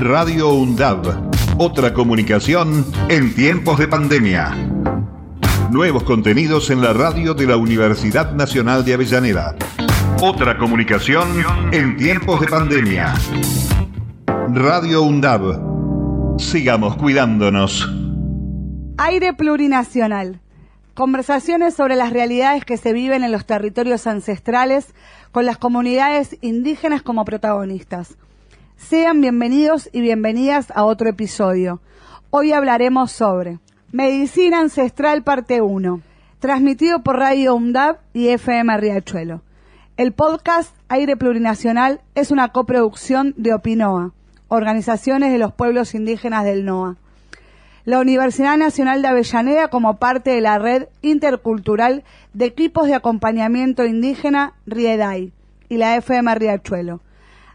Radio UNDAB. Otra comunicación en tiempos de pandemia. Nuevos contenidos en la radio de la Universidad Nacional de Avellaneda. Otra comunicación en tiempos de pandemia. Radio UNDAB. Sigamos cuidándonos. Aire plurinacional. Conversaciones sobre las realidades que se viven en los territorios ancestrales con las comunidades indígenas como protagonistas. Sean bienvenidos y bienvenidas a otro episodio. Hoy hablaremos sobre Medicina Ancestral Parte 1, transmitido por Radio UNDAB y FM Riachuelo. El podcast Aire Plurinacional es una coproducción de OPINOA, Organizaciones de los Pueblos Indígenas del NOA. La Universidad Nacional de Avellaneda como parte de la red intercultural de equipos de acompañamiento indígena RIEDAI y la FM Riachuelo.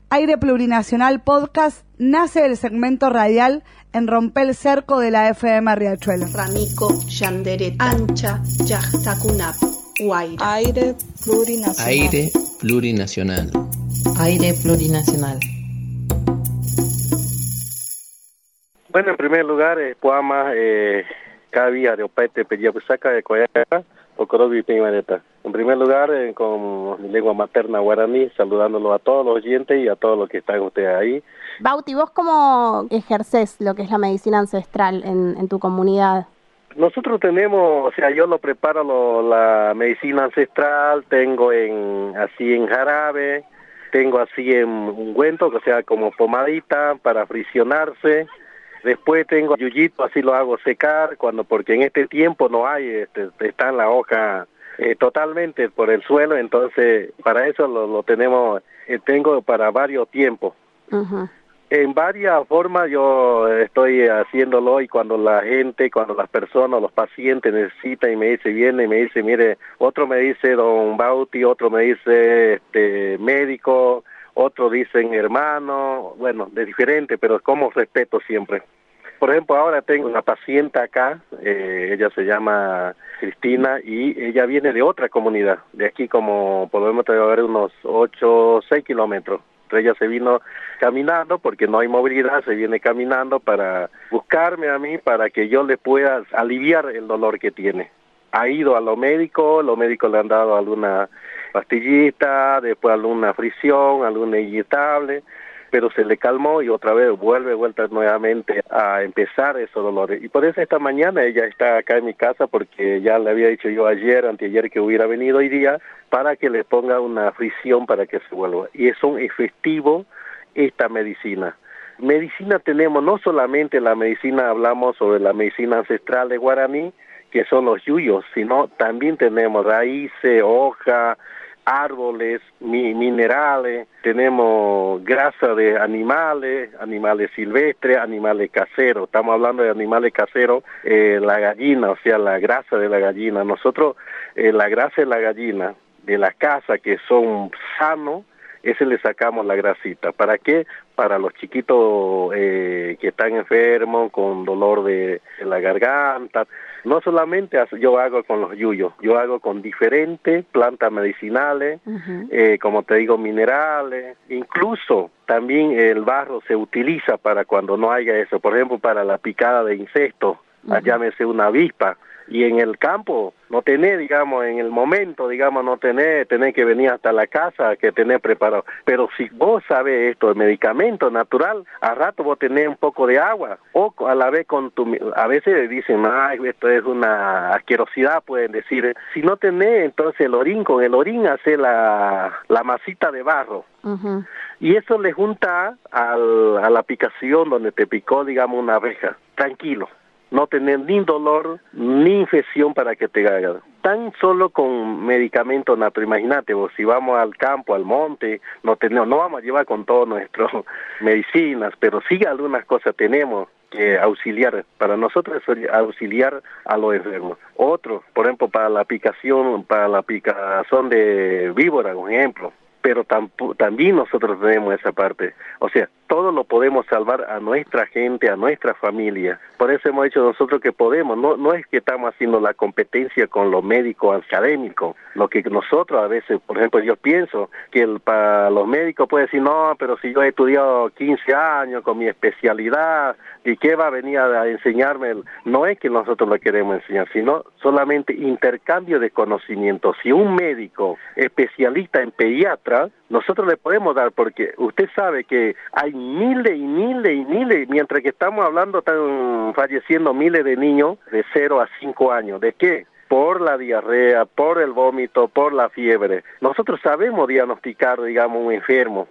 Aire Plurinacional Podcast nace del segmento radial en Rompel Cerco de la FM Riachuelo. Ramico, Yanderet, Ancha, Yachtakunap, Aire Plurinacional. Aire Plurinacional. Aire Plurinacional. Bueno, en primer lugar, eh, Puama, eh, Cavi, Areopete, Peyapusaca, de Coyaca, Ocorobi, Pimareta. En primer lugar, eh, con mi lengua materna guaraní, saludándolo a todos los oyentes y a todos los que están ustedes ahí. Bauti, ¿vos cómo ejerces lo que es la medicina ancestral en, en tu comunidad? Nosotros tenemos, o sea, yo lo preparo lo, la medicina ancestral, tengo en así en jarabe, tengo así en ungüento, o sea, como pomadita para frisionarse. Después tengo yuyito, así lo hago secar, cuando porque en este tiempo no hay, este, está en la hoja eh, totalmente por el suelo, entonces para eso lo, lo tenemos, eh, tengo para varios tiempos. En varias formas yo estoy haciéndolo y cuando la gente, cuando las personas, los pacientes necesitan y me dice, viene y me dice, mire, otro me dice don Bauti, otro me dice este médico, otro dicen hermano, bueno, de diferente, pero como respeto siempre. Por ejemplo, ahora tengo una paciente acá, eh, ella se llama Cristina y ella viene de otra comunidad, de aquí como debe haber unos 8 o 6 kilómetros. Entonces ella se vino caminando porque no hay movilidad, se viene caminando para buscarme a mí para que yo le pueda aliviar el dolor que tiene. Ha ido a los médicos, los médicos le han dado alguna pastillita, después alguna fricción, alguna inyectable, pero se le calmó y otra vez vuelve vuelta nuevamente a empezar esos dolores. Y por eso esta mañana ella está acá en mi casa porque ya le había dicho yo ayer, anteayer que hubiera venido hoy día para que le ponga una fricción para que se vuelva. Y es un efectivo esta medicina. Medicina tenemos no solamente la medicina, hablamos sobre la medicina ancestral de guaraní, que son los yuyos, sino también tenemos raíces, hoja, árboles, mi, minerales, tenemos grasa de animales, animales silvestres, animales caseros. Estamos hablando de animales caseros, eh, la gallina, o sea, la grasa de la gallina. Nosotros, eh, la grasa de la gallina, de la casa, que son sanos, ese le sacamos la grasita. ¿Para qué? Para los chiquitos eh, que están enfermos, con dolor de, de, la garganta. No solamente yo hago con los yuyos, yo hago con diferentes plantas medicinales, uh -huh. eh, como te digo, minerales, incluso también el barro se utiliza para cuando no haya eso, por ejemplo, para la picada de insectos, uh -huh. llámese una avispa, y en el campo no tener, digamos, en el momento, digamos, no tener, tener que venir hasta la casa, que tener preparado. Pero si vos sabes esto, el medicamento natural, a rato vos tenés un poco de agua, o a la vez con tu, a veces dicen, ay, esto es una asquerosidad, pueden decir. Si no tenés, entonces el orín, con el orín hace la, la masita de barro. Uh -huh. Y eso le junta al, a la picación donde te picó, digamos, una abeja. Tranquilo no tener ni dolor ni infección para que te haga. Tan solo con medicamentos naturales. Imagínate, vos, si vamos al campo, al monte, no tenemos, no vamos a llevar con todas nuestras medicinas, pero sí algunas cosas tenemos que auxiliar. Para nosotros es auxiliar a los enfermos. Otro, por ejemplo, para la picación, para la picazón de víbora, por ejemplo pero también nosotros tenemos esa parte. O sea, todo lo podemos salvar a nuestra gente, a nuestra familia. Por eso hemos hecho nosotros que podemos, no, no es que estamos haciendo la competencia con los médicos académicos, lo que nosotros a veces, por ejemplo, yo pienso que el, para los médicos puede decir, no, pero si yo he estudiado 15 años con mi especialidad, ¿y qué va a venir a enseñarme? No es que nosotros lo queremos enseñar, sino solamente intercambio de conocimiento. Si un médico especialista en pediatra, nosotros le podemos dar, porque usted sabe que hay miles y miles y miles, mientras que estamos hablando, están falleciendo miles de niños de 0 a 5 años. ¿De qué? por la diarrea, por el vómito, por la fiebre. Nosotros sabemos diagnosticar, digamos, un enfermo.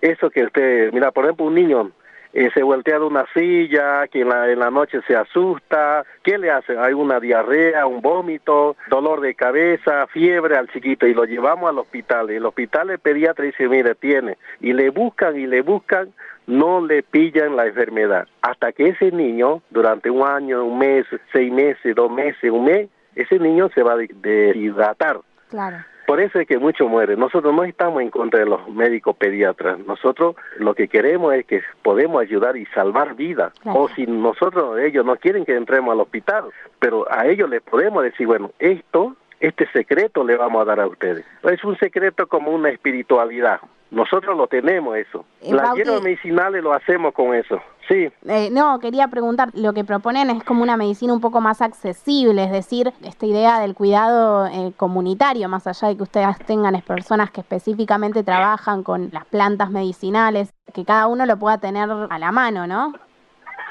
Eso que usted, mira, por ejemplo, un niño eh, se voltea de una silla, que en la, en la noche se asusta, ¿qué le hace? Hay una diarrea, un vómito, dolor de cabeza, fiebre al chiquito y lo llevamos al hospital. El hospital el pediatra dice, mire, tiene. Y le buscan y le buscan, no le pillan la enfermedad. Hasta que ese niño, durante un año, un mes, seis meses, dos meses, un mes, ese niño se va a deshidratar. Claro. Por eso es que muchos mueren. Nosotros no estamos en contra de los médicos pediatras. Nosotros lo que queremos es que podemos ayudar y salvar vidas. O si nosotros, ellos no quieren que entremos al hospital, pero a ellos les podemos decir, bueno, esto, este secreto le vamos a dar a ustedes. Es un secreto como una espiritualidad. Nosotros lo tenemos eso. Eh, Las hierbas medicinales lo hacemos con eso. Sí. Eh, no, quería preguntar, lo que proponen es como una medicina un poco más accesible, es decir, esta idea del cuidado eh, comunitario, más allá de que ustedes tengan personas que específicamente trabajan con las plantas medicinales, que cada uno lo pueda tener a la mano, ¿no?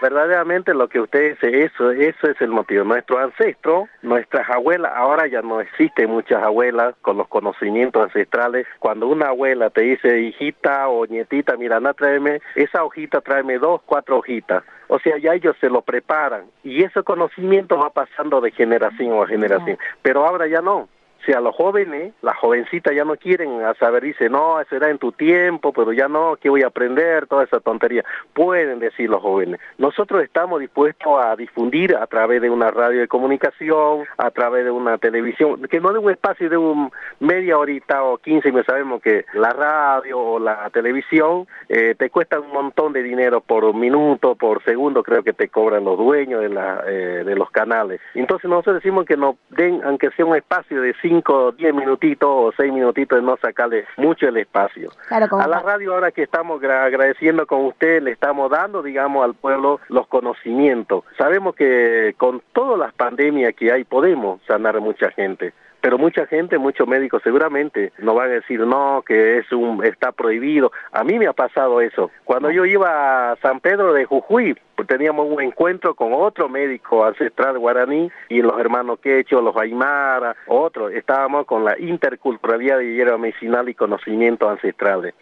Verdaderamente lo que usted dice, eso, eso es el motivo. Nuestro ancestro, nuestras abuelas, ahora ya no existen muchas abuelas con los conocimientos ancestrales. Cuando una abuela te dice, hijita o nietita, mira, anda, tráeme, esa hojita, tráeme dos, cuatro hojitas. O sea, ya ellos se lo preparan y ese conocimiento va pasando de generación a generación. Pero ahora ya no si a los jóvenes, las jovencitas ya no quieren a saber, dice, no, será en tu tiempo, pero ya no, ¿qué voy a aprender? Toda esa tontería. Pueden decir los jóvenes. Nosotros estamos dispuestos a difundir a través de una radio de comunicación, a través de una televisión, que no de un espacio de un media horita o quince, me sabemos que la radio o la televisión eh, te cuesta un montón de dinero por minuto, por segundo, creo que te cobran los dueños de, la, eh, de los canales. Entonces nosotros decimos que nos den, aunque sea un espacio de cinco 5, 10 minutitos o 6 minutitos de no sacarle mucho el espacio. a la radio ahora que estamos agradeciendo con usted, le estamos dando, digamos, al pueblo los conocimientos. Sabemos que con todas las pandemias que hay podemos sanar a mucha gente pero mucha gente, muchos médicos seguramente no van a decir no, que es un está prohibido. A mí me ha pasado eso. Cuando yo iba a San Pedro de Jujuy, teníamos un encuentro con otro médico ancestral guaraní y los hermanos Quecho, los Aymara, otros. Estábamos con la interculturalidad de hierba medicinal y conocimientos ancestrales.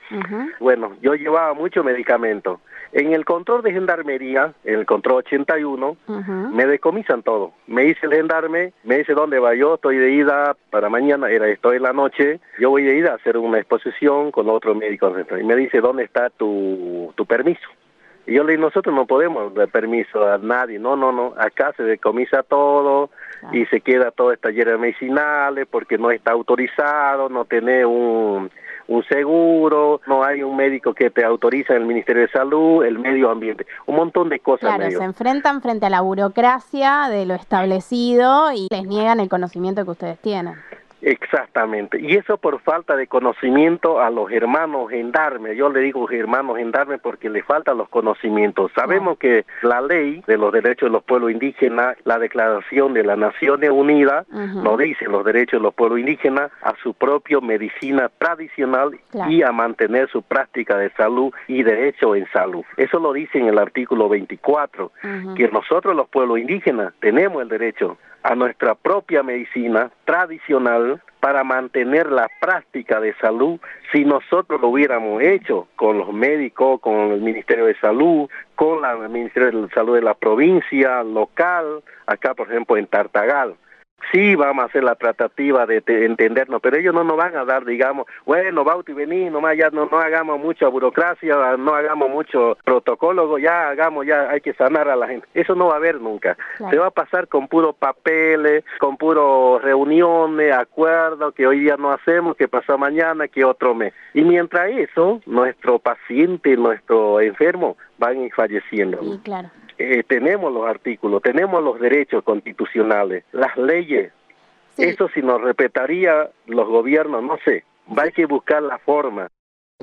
Bueno, yo llevaba mucho medicamento. En el control de gendarmería, en el control 81, me decomisan todo. Me dice el gendarme, me dice dónde va yo, estoy de ida para mañana, era estoy en la noche, yo voy de ida a hacer una exposición con otro médico y me dice dónde está tu, tu permiso. Y yo le digo, nosotros no podemos dar permiso a nadie, no, no, no, acá se decomisa todo y se queda toda esta hierba medicinales porque no está autorizado, no tiene un un seguro, no hay un médico que te autoriza en el Ministerio de Salud, el medio ambiente, un montón de cosas. Claro, se enfrentan frente a la burocracia de lo establecido y les niegan el conocimiento que ustedes tienen. Exactamente. Y eso por falta de conocimiento a los hermanos gendarmes. Yo le digo hermanos gendarmes porque le faltan los conocimientos. Sabemos que la ley de los derechos de los pueblos indígenas, la declaración de las Naciones Unidas, nos dice los derechos de los pueblos indígenas a su propia medicina tradicional y a mantener su práctica de salud y derecho en salud. Eso lo dice en el artículo 24, que nosotros los pueblos indígenas tenemos el derecho a nuestra propia medicina tradicional para mantener la práctica de salud si nosotros lo hubiéramos hecho con los médicos, con el Ministerio de Salud, con el Ministerio de Salud de la provincia, local, acá por ejemplo en Tartagal. Sí vamos a hacer la tratativa de, entendernos, pero ellos no nos van a dar, digamos, bueno, Bauti, vení, nomás ya no, no hagamos mucha burocracia, no hagamos mucho protocolo, ya hagamos, ya hay que sanar a la gente. Eso no va a haber nunca. Se va a pasar con puros papeles, con puros reuniones, acuerdos que hoy día no hacemos, que pasa mañana, que otro mes. Y mientras eso, nuestro paciente, nuestro enfermo van falleciendo. claro. Eh, tenemos los artículos, tenemos los derechos constitucionales, las leyes. Eso si nos respetaría los gobiernos, no sé, va a que buscar la forma.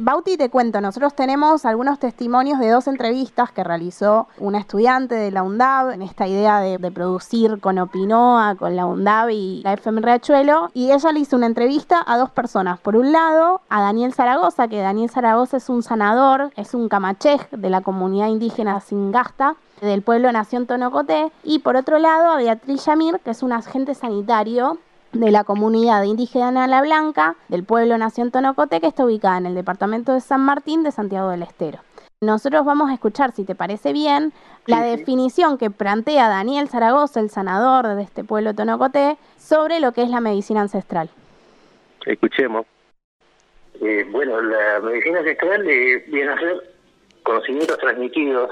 Bauti, te cuento, nosotros tenemos algunos testimonios de dos entrevistas que realizó una estudiante de la UNDAB en esta idea de, producir con Opinoa, con la UNDAB y la FM Riachuelo, y ella le hizo una entrevista a dos personas. Por un lado, a Daniel Zaragoza, que Daniel Zaragoza es un sanador, es un camachej de la comunidad indígena Singasta, del pueblo Nación Tonocoté, y por otro lado a Beatriz Yamir, que es un agente sanitario de la comunidad indígena La Blanca del pueblo Nación Tonocote que está ubicada en el departamento de San Martín de Santiago del Estero. Nosotros vamos a escuchar, si te parece bien, la definición que plantea Daniel Zaragoza, el sanador de este pueblo tonocoté, sobre lo que es la medicina ancestral. Escuchemos. Eh, bueno, la medicina ancestral eh, viene a ser conocimientos transmitidos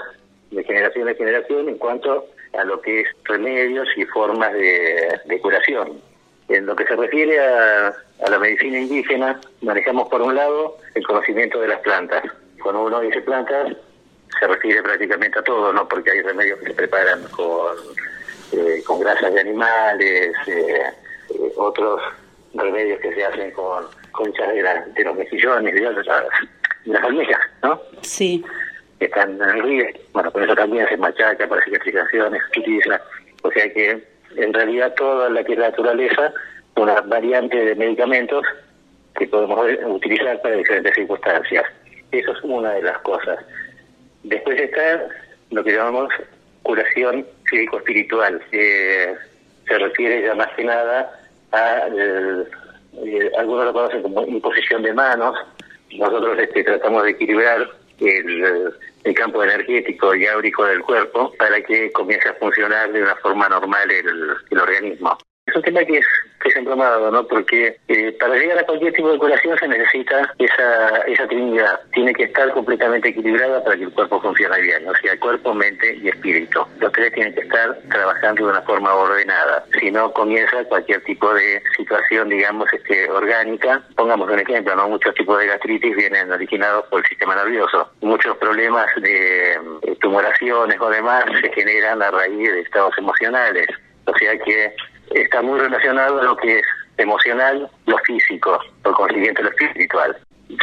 de generación en generación en cuanto a lo que es remedios y formas de curación. En lo que se refiere a, la medicina indígena, manejamos por un lado el conocimiento de las plantas. Cuando uno dice plantas, se refiere prácticamente a todo, ¿no? Porque hay remedios que se preparan con, eh, con grasas de animales, eh, eh, otros remedios que se hacen con conchas de, los mejillones, de, las, de las almejas, ¿no? Sí. Están en el río. Bueno, con eso también se machaca para cicatrizaciones, utiliza. O sea que en realidad toda la que es naturaleza, una variante de medicamentos que podemos utilizar para diferentes circunstancias. Eso es una de las cosas. Después está lo que llamamos curación físico-espiritual, que se refiere ya más que nada a, eh, algunos lo conocen como imposición de manos, nosotros este, tratamos de equilibrar el, el campo energético y áurico del cuerpo para que comience a funcionar de una forma normal el, el organismo. Es un tema que es, que es embromado, ¿no? Porque eh, para llegar a cualquier tipo de curación se necesita esa, esa trinidad. Tiene que estar completamente equilibrada para que el cuerpo funcione bien. O sea, cuerpo, mente y espíritu. Los tres tienen que estar trabajando de una forma ordenada. Si no, comienza cualquier tipo de situación, digamos, este, orgánica. Pongamos un ejemplo, ¿no? Muchos tipos de gastritis vienen originados por el sistema nervioso. Muchos problemas de eh, tumoraciones o demás se generan a raíz de estados emocionales. O sea que está muy relacionado a lo que es emocional, lo físico, por consiguiente lo espiritual.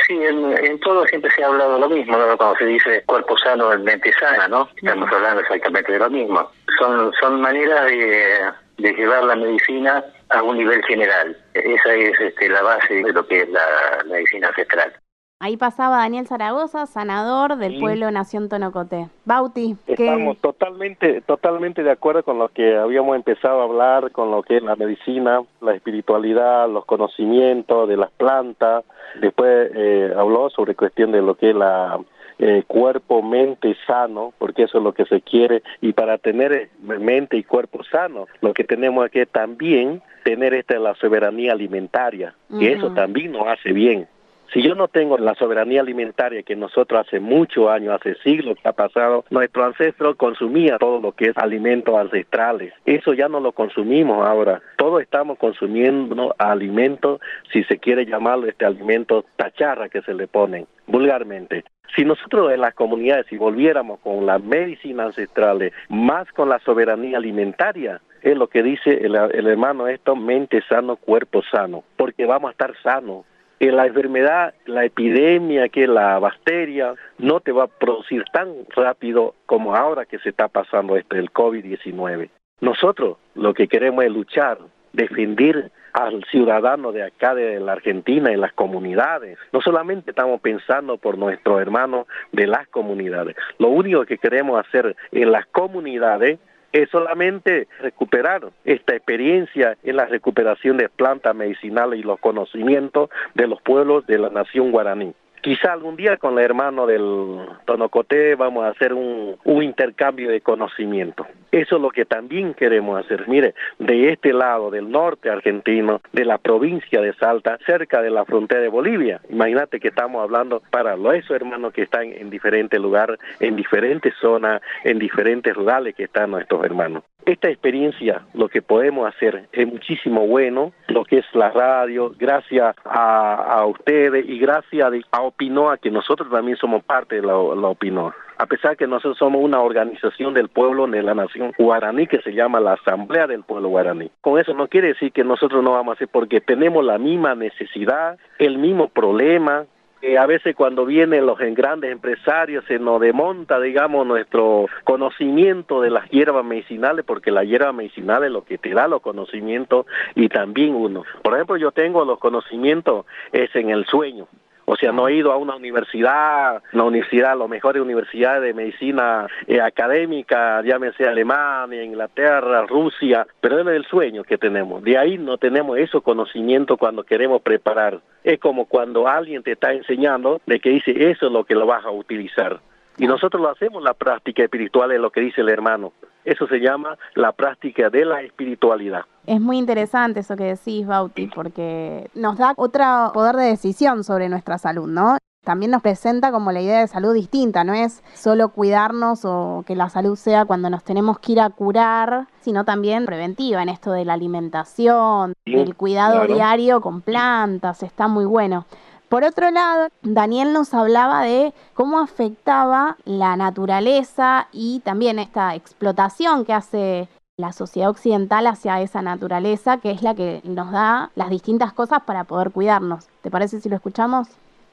Sí, en, todo siempre se ha hablado lo mismo, ¿no? cuando se dice cuerpo sano, mente sana, ¿no? Estamos hablando exactamente de lo mismo. Son, son maneras de, de llevar la medicina a un nivel general. Esa es este, la base de lo que es la medicina ancestral. Ahí pasaba Daniel Zaragoza, sanador del pueblo Nación Tonocoté. Bauti, Estamos totalmente, totalmente de acuerdo con lo que habíamos empezado a hablar, con lo que es la medicina, la espiritualidad, los conocimientos de las plantas. Después eh, habló sobre cuestión de lo que es la eh, cuerpo, mente sano, porque eso es lo que se quiere. Y para tener mente y cuerpo sano, lo que tenemos que también tener esta la soberanía alimentaria, y eso también nos hace bien. Si yo no tengo la soberanía alimentaria que nosotros hace muchos años, hace siglos que ha pasado, nuestro ancestro consumía todo lo que es alimentos ancestrales. Eso ya no lo consumimos ahora. Todos estamos consumiendo alimentos, si se quiere llamarlo este alimento tacharra que se le ponen vulgarmente. Si nosotros en las comunidades, si volviéramos con la medicina ancestral, más con la soberanía alimentaria, es lo que dice el, el hermano esto, mente sano, cuerpo sano, porque vamos a estar sanos la enfermedad, la epidemia, que la bacteria, no te va a producir tan rápido como ahora que se está pasando este, el COVID-19. Nosotros lo que queremos es luchar, defender al ciudadano de acá de la Argentina en las comunidades. No solamente estamos pensando por nuestros hermanos de las comunidades. Lo único que queremos hacer en las comunidades es solamente recuperar esta experiencia en la recuperación de plantas medicinales y los conocimientos de los pueblos de la nación guaraní. Quizá algún día con el hermano del Tonocoté vamos a hacer un, un intercambio de conocimiento. Eso es lo que también queremos hacer. Mire, de este lado, del norte argentino, de la provincia de Salta, cerca de la frontera de Bolivia. Imagínate que estamos hablando para los hermanos que están en diferentes lugares, en diferentes zonas, en diferentes rurales que están nuestros hermanos. Esta experiencia, lo que podemos hacer es muchísimo bueno, lo que es la radio, gracias a, ustedes y gracias a Opinoa, que nosotros también somos parte de la, la Opinoa a pesar que nosotros somos una organización del pueblo de la nación guaraní que se llama la Asamblea del Pueblo Guaraní. Con eso no quiere decir que nosotros no vamos a hacer porque tenemos la misma necesidad, el mismo problema, a veces cuando vienen los grandes empresarios se nos demonta, digamos, nuestro conocimiento de las hierbas medicinales, porque la hierba medicinal es lo que te da los conocimientos y también uno. Por ejemplo, yo tengo los conocimientos es en el sueño. O sea, no he ido a una universidad, una universidad, las mejores universidades de medicina eh, académica, llámese Alemania, Inglaterra, Rusia, pero es el sueño que tenemos. De ahí no tenemos esos conocimientos cuando queremos preparar. Es como cuando alguien te está enseñando de que dice eso es lo que lo vas a utilizar. Y nosotros lo hacemos la práctica espiritual, es lo que dice el hermano. Eso se llama la práctica de la espiritualidad. Es muy interesante eso que decís, Bauti, porque nos da otro poder de decisión sobre nuestra salud, ¿no? También nos presenta como la idea de salud distinta, no es solo cuidarnos o que la salud sea cuando nos tenemos que ir a curar, sino también preventiva en esto de la alimentación, del cuidado diario con plantas, está muy bueno. Por otro lado, Daniel nos hablaba de cómo afectaba la naturaleza y también esta explotación que hace la sociedad occidental hacia esa naturaleza, que es la que nos da las distintas cosas para poder cuidarnos. ¿Te parece si lo escuchamos?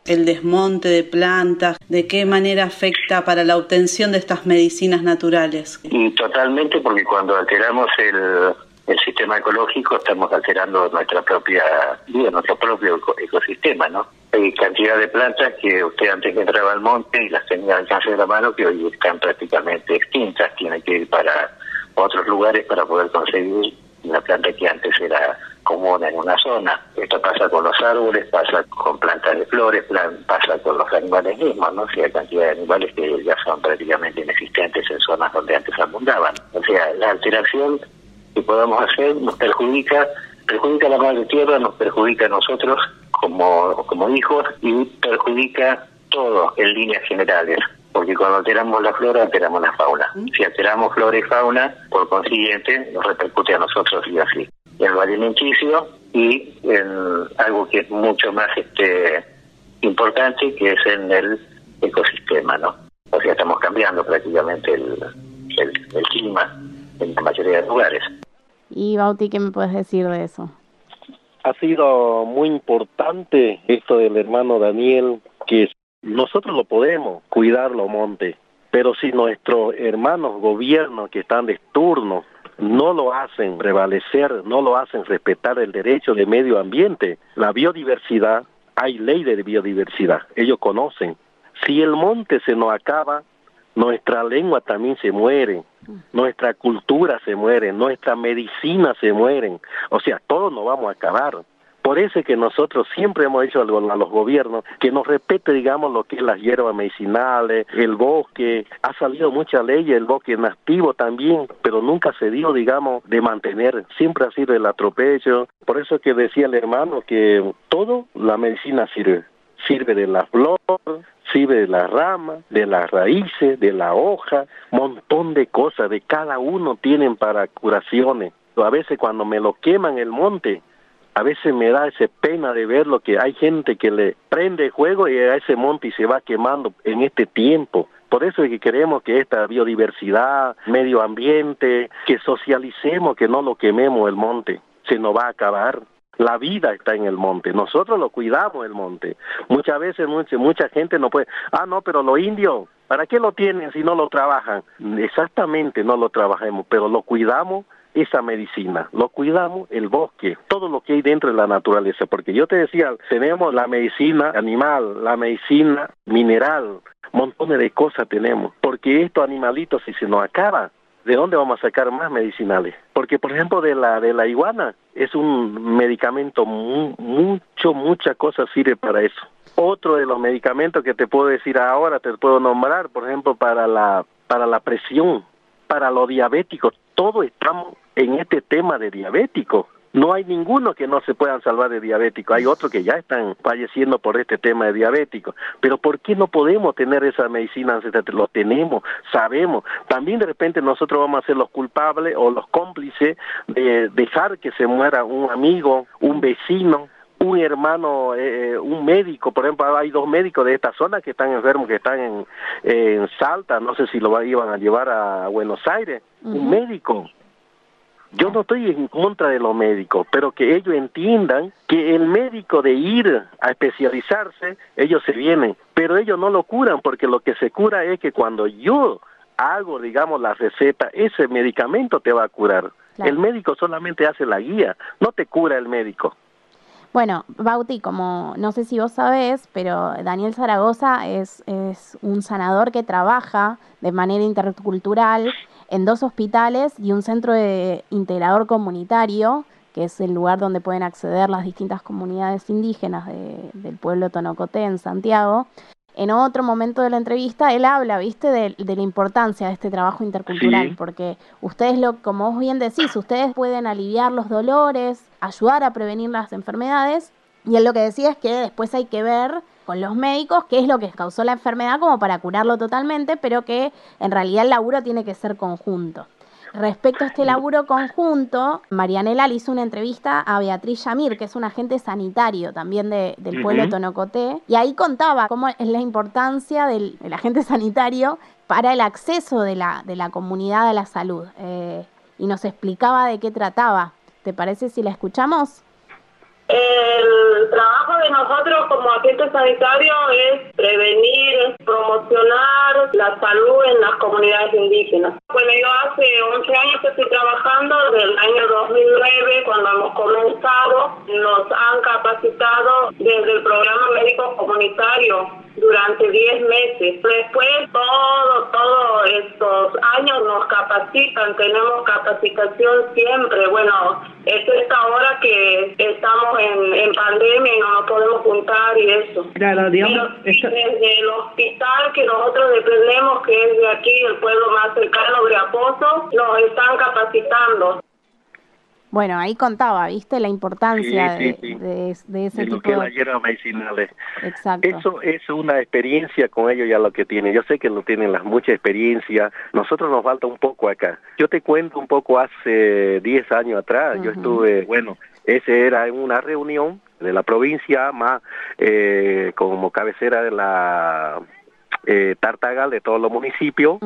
El desmonte de plantas, de qué manera afecta para la obtención de estas medicinas naturales. Y totalmente, porque cuando alteramos el, el sistema ecológico estamos alterando nuestra propia vida, nuestro propio ecosistema, ¿no? Hay cantidad de plantas que usted antes entraba al monte y las tenía al alcance de la mano que hoy están prácticamente extintas, tiene que ir para otros lugares para poder conseguir una planta que antes era común en una zona. Esto pasa con los árboles, pasa con plantas de flores, pasa con los animales mismos, ¿no? Sea, cantidad de animales que ya son prácticamente inexistentes en zonas donde antes abundaban. O sea, la alteración que podamos hacer nos perjudica, perjudica a la madre tierra, nos perjudica a nosotros como, como hijos y perjudica todo en líneas generales. Porque cuando alteramos la flora, alteramos la fauna. Si alteramos flora y fauna, por consiguiente, nos repercute a nosotros y así. En lo alimenticio y en algo que es mucho más este importante, que es en el ecosistema, ¿no? O sea, estamos cambiando prácticamente el, el clima en la mayoría de lugares. Y Bauti, ¿qué me puedes decir de eso? Ha sido muy importante esto del hermano Daniel, que nosotros lo podemos cuidar los montes, pero si nuestros hermanos gobiernos que están de turno no lo hacen prevalecer, no lo hacen respetar el derecho de medio ambiente, la biodiversidad, hay ley de biodiversidad, ellos conocen. Si el monte se nos acaba, nuestra lengua también se muere, nuestra cultura se muere, nuestra medicina se mueren, o sea, todos nos vamos a acabar. Por eso es que nosotros siempre hemos dicho a los gobiernos que nos respete, digamos, lo que es las hierbas medicinales, el bosque. Ha salido mucha ley, el bosque nativo también, pero nunca se dio, digamos, de mantener. Siempre ha sido el atropello. Por eso es que decía el hermano que todo la medicina sirve. Sirve de la flor, sirve de la rama, de las raíces, de la hoja, montón de cosas, de cada uno tienen para curaciones. A veces cuando me lo queman el monte, a veces me da esa pena de ver lo que hay gente que le prende juego y a ese monte se va quemando en este tiempo. Por eso es que queremos que esta biodiversidad, medio ambiente, que socialicemos, que no lo quememos el monte, se nos va a acabar. La vida está en el monte, nosotros lo cuidamos el monte. Muchas veces mucha, mucha gente no puede, ah, no, pero los indios, ¿para qué lo tienen si no lo trabajan? Exactamente, no lo trabajemos, pero lo cuidamos esa medicina, lo cuidamos el bosque, todo lo que hay dentro de la naturaleza, porque yo te decía, tenemos la medicina animal, la medicina mineral, montones de cosas tenemos, porque estos animalitos si se nos acaba, ¿de dónde vamos a sacar más medicinales? Porque, por ejemplo, de la, de la iguana es un medicamento, mucho, mucha cosa sirve para eso. Otro de los medicamentos que te puedo decir ahora, te puedo nombrar, por ejemplo, para la, para la presión, para los diabéticos. Todos estamos en este tema de diabéticos. No hay ninguno que no se puedan salvar de diabético. Hay otros que ya están falleciendo por este tema de diabético. Pero ¿por qué no podemos tener esa medicina ancestral? Lo tenemos, sabemos. También de repente nosotros vamos a ser los culpables o los cómplices de dejar que se muera un amigo, un vecino, un hermano, eh, un médico, por ejemplo, hay dos médicos de esta zona que están enfermos, que están en, en Salta, no sé si lo iban a llevar a Buenos Aires, un médico. Yo no estoy en contra de los médicos, pero que ellos entiendan que el médico de ir a especializarse, ellos se vienen, pero ellos no lo curan porque lo que se cura es que cuando yo hago, digamos, la receta, ese medicamento te va a curar. El médico solamente hace la guía, no te cura el médico. Bueno, Bauti, como no sé si vos sabés, pero Daniel Zaragoza es, es un sanador que trabaja de manera intercultural en dos hospitales y un centro de integrador comunitario, que es el lugar donde pueden acceder las distintas comunidades indígenas del pueblo Tonocoté en Santiago. En otro momento de la entrevista, él habla, viste, de, la importancia de este trabajo intercultural, porque ustedes, lo, como vos bien decís, ustedes pueden aliviar los dolores, ayudar a prevenir las enfermedades, y él lo que decía es que después hay que ver con los médicos qué es lo que causó la enfermedad como para curarlo totalmente, pero que en realidad el laburo tiene que ser conjunto. Respecto a este laburo conjunto, Marianela le hizo una entrevista a Beatriz Yamir, que es un agente sanitario también del pueblo de Tonocoté, y ahí contaba cómo es la importancia del, agente sanitario para el acceso de la, de la comunidad a la salud. Eh, y nos explicaba de qué trataba. ¿Te parece si la escuchamos? El trabajo de nosotros como agentes sanitarios es prevenir, promocionar la salud en las comunidades indígenas. Bueno, yo hace 11 años que estoy trabajando, desde el año 2009, cuando hemos comenzado, nos han capacitado desde el programa médico comunitario durante 10 meses. Después, todo, todos estos años nos capacitan, tenemos capacitación siempre. Bueno, es esta hora que estamos en, en pandemia y no nos podemos juntar y eso. Claro, digamos. Desde el hospital que nosotros dependemos, que es de aquí, el pueblo más cercano, de Aposo, nos están capacitando. Bueno, ahí contaba, ¿viste? La importancia De, de, ese tipo que las hierbas medicinales. Exacto. Eso es una experiencia con ellos ya lo que tienen. Yo sé que lo tienen las mucha experiencia. Nosotros nos falta un poco acá. Yo te cuento un poco hace 10 años atrás. Yo estuve, bueno, ese era en una reunión de la provincia más eh, como cabecera de la eh, Tartagal de todos los municipios.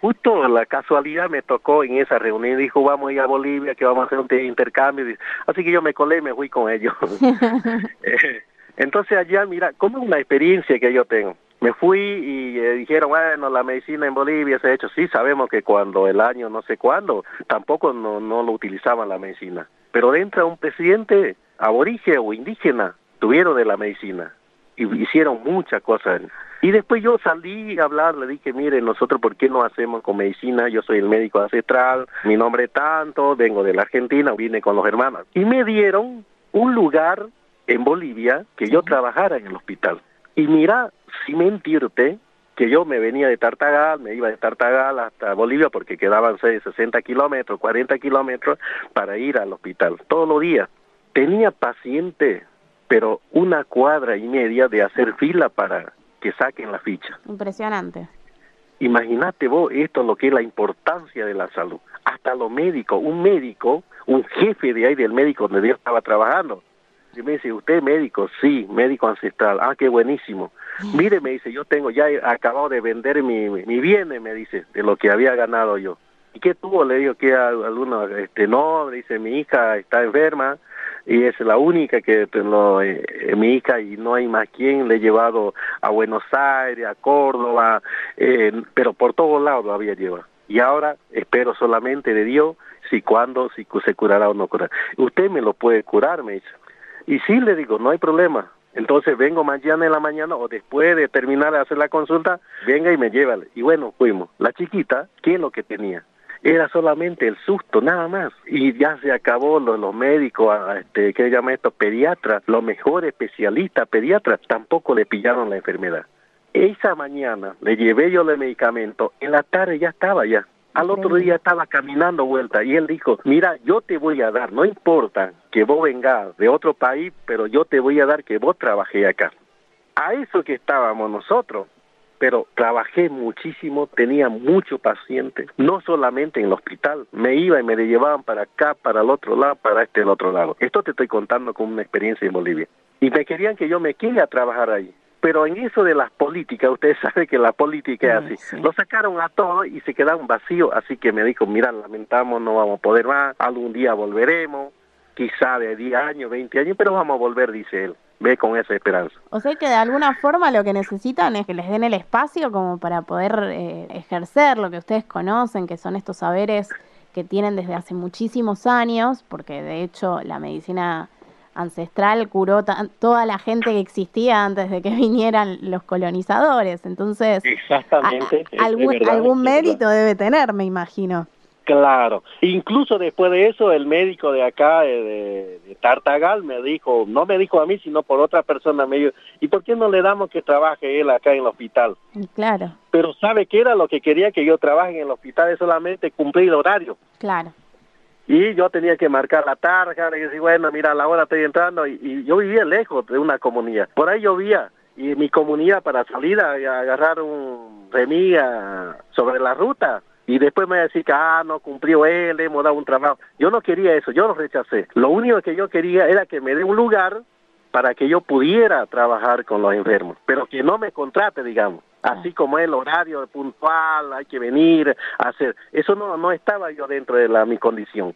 Justo la casualidad me tocó en esa reunión, dijo vamos a ir a Bolivia, que vamos a hacer un intercambio. Así que yo me colé y me fui con ellos. Eh, entonces allá, mira, como una experiencia que yo tengo. Me fui y eh, dijeron, bueno, la medicina en Bolivia se ha hecho. Sí, sabemos que cuando el año no sé cuándo, tampoco no, no lo utilizaban la medicina. Pero entra un presidente aborigen o indígena, tuvieron de la medicina y hicieron muchas cosas. Y después yo salí a hablar, le dije, mire, nosotros por qué no hacemos con medicina, yo soy el médico ancestral, mi nombre es tanto, vengo de la Argentina, vine con los hermanos. Y me dieron un lugar en Bolivia que yo trabajara en el hospital. Y mira, sin mentirte, que yo me venía de Tartagal, me iba de Tartagal hasta Bolivia porque quedaban 60 kilómetros, 40 kilómetros para ir al hospital todos los días. Tenía paciente, pero una cuadra y media de hacer fila para que saquen la ficha. Impresionante. Imagínate vos esto lo que es la importancia de la salud. Hasta los médicos, un médico, un jefe de ahí del médico donde yo estaba trabajando, y me dice, ¿usted es médico? Sí, médico ancestral. Ah, qué buenísimo. Mire, me dice, yo tengo, ya acabado de vender mi, mi bien, me dice, de lo que había ganado yo. ¿Y qué tuvo? Le digo que alguno, este, no, dice, mi hija está enferma, y es la única que no, eh, mi hija y no hay más quien le he llevado a Buenos Aires, a Córdoba, eh, pero por todos lados lo había llevado. Y ahora espero solamente de Dios si cuándo, si se curará o no curará. Usted me lo puede curar, me dice. Y sí, le digo, no hay problema. Entonces vengo mañana en la mañana o después de terminar de hacer la consulta, venga y me lleva. Y bueno, fuimos. La chiquita, ¿qué es lo que tenía? Era solamente el susto, nada más. Y ya se acabó los, los médicos, este, ¿qué llama esto? Pediatras, los mejores especialistas pediatras, tampoco le pillaron la enfermedad. Esa mañana le llevé yo el medicamento, en la tarde ya estaba ya. Al otro día estaba caminando vuelta y él dijo, mira, yo te voy a dar, no importa que vos vengas de otro país, pero yo te voy a dar que vos trabajé acá. A eso que estábamos nosotros, pero trabajé muchísimo, tenía muchos pacientes, no solamente en el hospital, me iba y me llevaban para acá, para el otro lado, para este el otro lado. Esto te estoy contando con una experiencia en Bolivia. Y me querían que yo me quede a trabajar ahí. Pero en eso de las políticas, ustedes saben que la política es así. Lo sacaron a todos y se quedaron vacíos, así que me dijo, mira, lamentamos, no vamos a poder más, algún día volveremos, quizá de 10 años, 20 años, pero vamos a volver, dice él. Ve con esa esperanza. O sea que de alguna forma lo que necesitan es que les den el espacio como para poder eh, ejercer lo que ustedes conocen, que son estos saberes que tienen desde hace muchísimos años, porque de hecho la medicina ancestral curó toda la gente que existía antes de que vinieran los colonizadores. Entonces, Exactamente, algún, algún mérito debe tener, me imagino. Claro, incluso después de eso el médico de acá, de, Tartagal, me dijo, no me dijo a mí, sino por otra persona, me dijo, ¿y por qué no le damos que trabaje él acá en el hospital? Claro. Pero ¿sabe qué era lo que quería que yo trabaje en el hospital? Es solamente cumplir el horario. Claro. Y yo tenía que marcar la tarja, y decir, bueno, mira, a la hora estoy entrando, y, yo vivía lejos de una comunidad. Por ahí llovía, y mi comunidad para salir a, agarrar un remía sobre la ruta, y después me va a decir que, ah, no cumplió él, hemos dado un trabajo. Yo no quería eso, yo lo rechacé. Lo único que yo quería era que me dé un lugar para que yo pudiera trabajar con los enfermos, pero que no me contrate, digamos. Así como el horario puntual, hay que venir a hacer. Eso no no estaba yo dentro de la mi condición.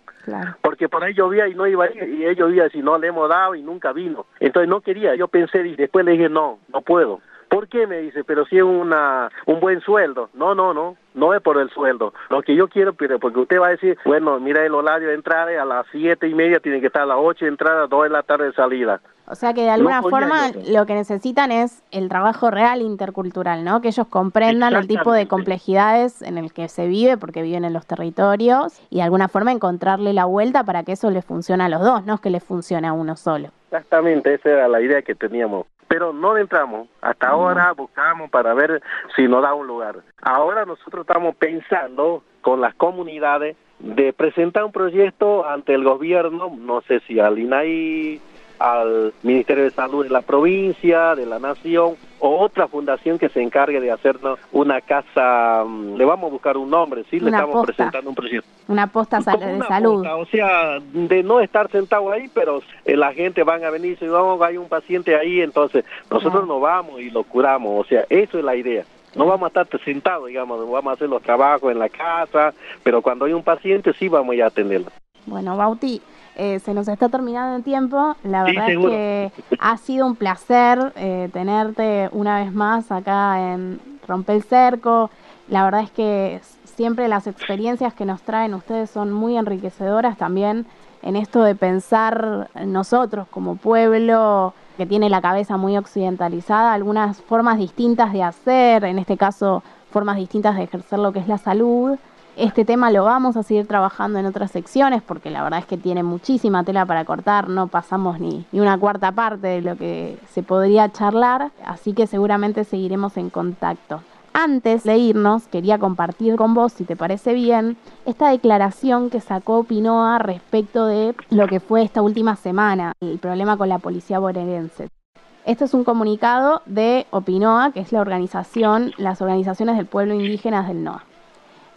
Porque por ahí llovía y no iba a ir, y ellos iban si no le hemos dado y nunca vino. Entonces no quería, yo pensé y después le dije, no, no puedo. ¿Por qué? Me dice, pero si es una, un buen sueldo. No, no, no, no es por el sueldo. Lo que yo quiero, pero porque usted va a decir, bueno, mira el horario de entrada a las siete y media tiene que estar a las ocho de entrada, dos de la tarde de salida. O sea que de alguna forma lo que necesitan es el trabajo real intercultural, ¿no? Que ellos comprendan el tipo de complejidades en el que se vive, porque viven en los territorios, y de alguna forma encontrarle la vuelta para que eso les funcione a los dos, no es que les funcione a uno solo. Exactamente, esa era la idea que teníamos pero no entramos. Hasta ahora buscamos para ver si nos da un lugar. Ahora nosotros estamos pensando con las comunidades de presentar un proyecto ante el gobierno, no sé si al INAI, al Ministerio de Salud de la provincia, de la nación, o otra fundación que se encargue de hacernos una casa, mm, le vamos a buscar un nombre, sí, le estamos presentando un proyecto. Una posta de salud. o sea, de no estar sentado ahí, pero eh, la gente van a venir y si vamos, hay un paciente ahí, entonces nosotros nos vamos y lo curamos, o sea, eso es la idea. No vamos a estar sentados, digamos, vamos a hacer los trabajos en la casa, pero cuando hay un paciente sí vamos a atenderlo. Bueno, Bauti, eh, se nos está terminando el tiempo. La verdad es que ha sido un placer eh, tenerte una vez más acá en Rompe el Cerco. La verdad es que siempre las experiencias que nos traen ustedes son muy enriquecedoras también en esto de pensar nosotros como pueblo que tiene la cabeza muy occidentalizada, algunas formas distintas de hacer, en este caso formas distintas de ejercer lo que es la salud este tema lo vamos a seguir trabajando en otras secciones porque la verdad es que tiene muchísima tela para cortar, no pasamos ni, una cuarta parte de lo que se podría charlar, así que seguramente seguiremos en contacto. Antes de irnos, quería compartir con vos, si te parece bien, esta declaración que sacó Pinoa respecto de lo que fue esta última semana, el problema con la policía bonaerense. Esto es un comunicado de Opinoa, que es la organización, las organizaciones del pueblo indígenas del NOA.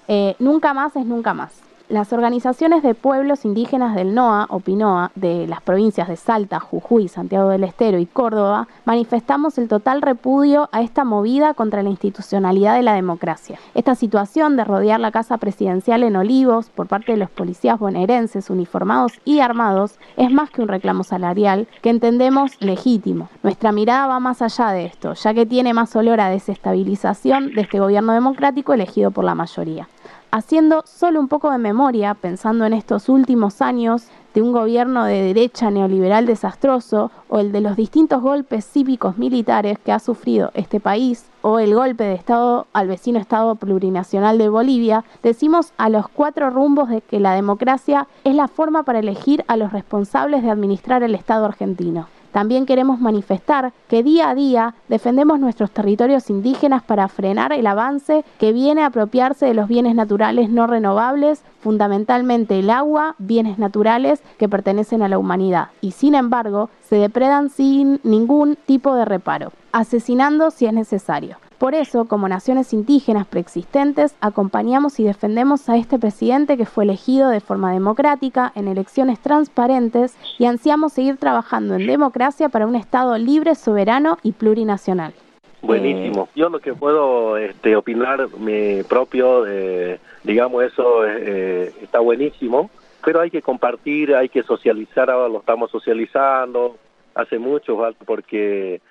Eh, nunca más es nunca más. Las organizaciones de pueblos indígenas del NOA o PINOA de las provincias de Salta, Jujuy, Santiago del Estero y Córdoba manifestamos el total repudio a esta movida contra la institucionalidad de la democracia. Esta situación de rodear la casa presidencial en Olivos por parte de los policías bonaerenses uniformados y armados es más que un reclamo salarial que entendemos legítimo. Nuestra mirada va más allá de esto, ya que tiene más olor a desestabilización de este gobierno democrático elegido por la mayoría haciendo solo un poco de memoria, pensando en estos últimos años de un gobierno de derecha neoliberal desastroso o el de los distintos golpes cívicos militares que ha sufrido este país o el golpe de Estado al vecino Estado plurinacional de Bolivia, decimos a los cuatro rumbos de que la democracia es la forma para elegir a los responsables de administrar el Estado argentino. También queremos manifestar que día a día defendemos nuestros territorios indígenas para frenar el avance que viene a apropiarse de los bienes naturales no renovables, fundamentalmente el agua, bienes naturales que pertenecen a la humanidad, y sin embargo se depredan sin ningún tipo de reparo, asesinando si es necesario. Por eso, como naciones indígenas preexistentes, acompañamos y defendemos a este presidente que fue elegido de forma democrática en elecciones transparentes y ansiamos seguir trabajando en democracia para un Estado libre, soberano y plurinacional. Buenísimo. Yo lo que puedo este, opinar mi propio, eh, digamos, eso eh, está buenísimo, pero hay que compartir, hay que socializar, ahora lo estamos socializando, hace mucho, porque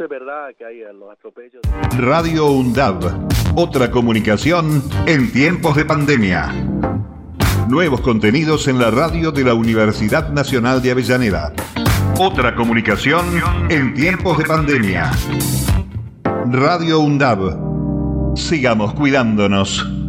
es verdad que hay los atropellos. Radio UNDAB, otra comunicación en tiempos de pandemia. Nuevos contenidos en la radio de la Universidad Nacional de Avellaneda. Otra comunicación en tiempos de pandemia. Radio UNDAB. Sigamos cuidándonos.